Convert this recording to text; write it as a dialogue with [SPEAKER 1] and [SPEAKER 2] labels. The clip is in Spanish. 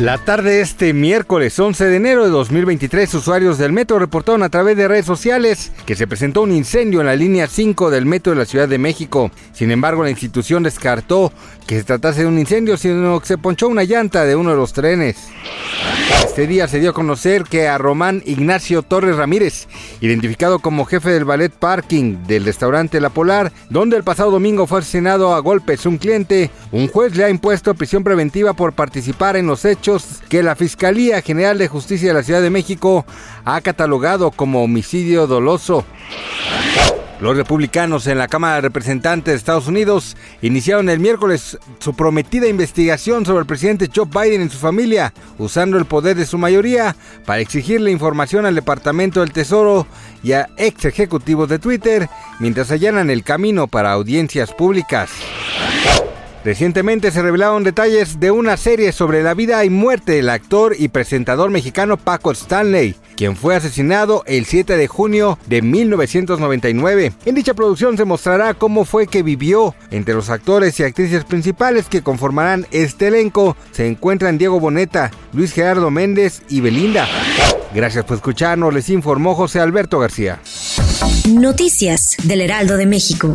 [SPEAKER 1] La tarde de este miércoles 11 de enero de 2023, usuarios del metro reportaron a través de redes sociales que se presentó un incendio en la línea 5 del metro de la Ciudad de México. Sin embargo, la institución descartó que se tratase de un incendio, sino que se ponchó una llanta de uno de los trenes. Este día se dio a conocer que a Román Ignacio Torres Ramírez, identificado como jefe del ballet parking del restaurante La Polar, donde el pasado domingo fue asesinado a golpes un cliente, un juez le ha impuesto prisión preventiva por participar en los hechos que la Fiscalía General de Justicia de la Ciudad de México ha catalogado como homicidio doloso. Los republicanos en la Cámara de Representantes de Estados Unidos iniciaron el miércoles su prometida investigación sobre el presidente Joe Biden y su familia, usando el poder de su mayoría para exigirle información al Departamento del Tesoro y a ex ejecutivos de Twitter mientras allanan el camino para audiencias públicas. Recientemente se revelaron detalles de una serie sobre la vida y muerte del actor y presentador mexicano Paco Stanley, quien fue asesinado el 7 de junio de 1999. En dicha producción se mostrará cómo fue que vivió. Entre los actores y actrices principales que conformarán este elenco se encuentran Diego Boneta, Luis Gerardo Méndez y Belinda. Gracias por escucharnos, les informó José Alberto García.
[SPEAKER 2] Noticias del Heraldo de México.